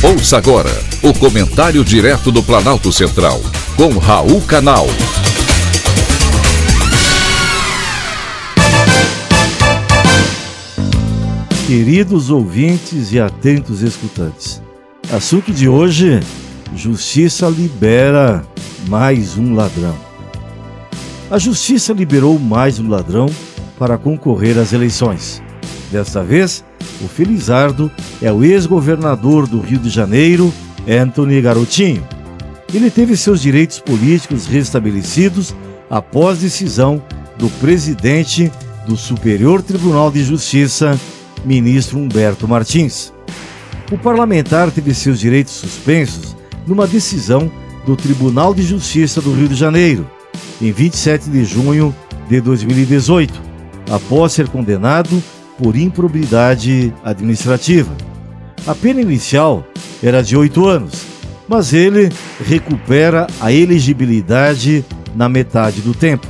Ouça agora o comentário direto do Planalto Central, com Raul Canal. Queridos ouvintes e atentos escutantes, assunto de hoje: Justiça libera mais um ladrão. A Justiça liberou mais um ladrão para concorrer às eleições. Desta vez, o Felizardo é o ex-governador do Rio de Janeiro, Anthony Garotinho. Ele teve seus direitos políticos restabelecidos após decisão do presidente do Superior Tribunal de Justiça, ministro Humberto Martins. O parlamentar teve seus direitos suspensos numa decisão do Tribunal de Justiça do Rio de Janeiro, em 27 de junho de 2018, após ser condenado por improbidade administrativa. A pena inicial era de oito anos, mas ele recupera a elegibilidade na metade do tempo.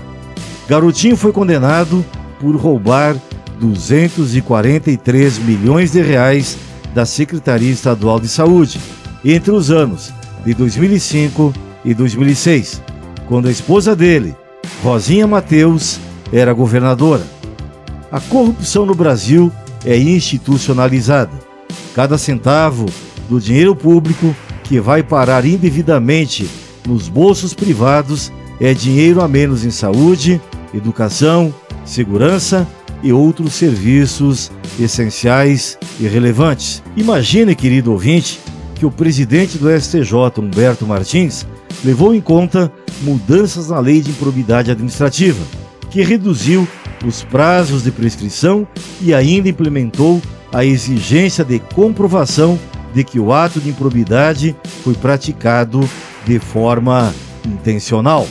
Garotinho foi condenado por roubar 243 milhões de reais da Secretaria Estadual de Saúde entre os anos de 2005 e 2006, quando a esposa dele, Rosinha Mateus, era governadora. A corrupção no Brasil é institucionalizada. Cada centavo do dinheiro público que vai parar indevidamente nos bolsos privados é dinheiro a menos em saúde, educação, segurança e outros serviços essenciais e relevantes. Imagine, querido ouvinte, que o presidente do STJ, Humberto Martins, levou em conta mudanças na lei de improbidade administrativa, que reduziu os prazos de prescrição e ainda implementou a exigência de comprovação de que o ato de improbidade foi praticado de forma intencional.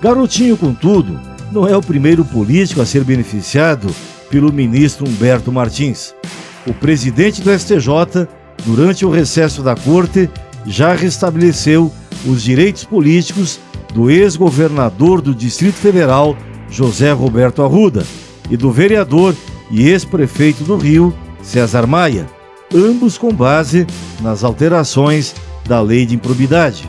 Garotinho, contudo, não é o primeiro político a ser beneficiado pelo ministro Humberto Martins. O presidente do STJ, durante o recesso da corte, já restabeleceu os direitos políticos do ex-governador do Distrito Federal, José Roberto Arruda, e do vereador e ex-prefeito do Rio, César Maia, ambos com base nas alterações da lei de improbidade.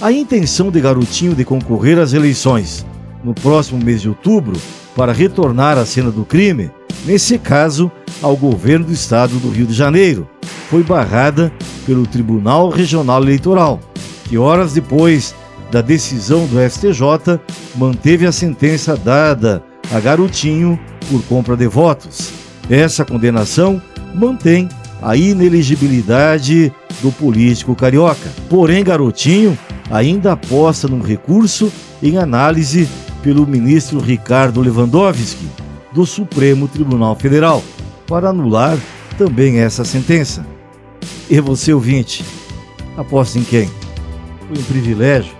A intenção de Garotinho de concorrer às eleições no próximo mês de outubro para retornar à cena do crime, nesse caso ao governo do estado do Rio de Janeiro, foi barrada pelo Tribunal Regional Eleitoral, que horas depois da decisão do STJ manteve a sentença dada a Garotinho por compra de votos. Essa condenação mantém a ineligibilidade do político carioca. Porém, Garotinho ainda aposta num recurso em análise pelo ministro Ricardo Lewandowski, do Supremo Tribunal Federal, para anular também essa sentença. E você, ouvinte, aposta em quem? Foi um privilégio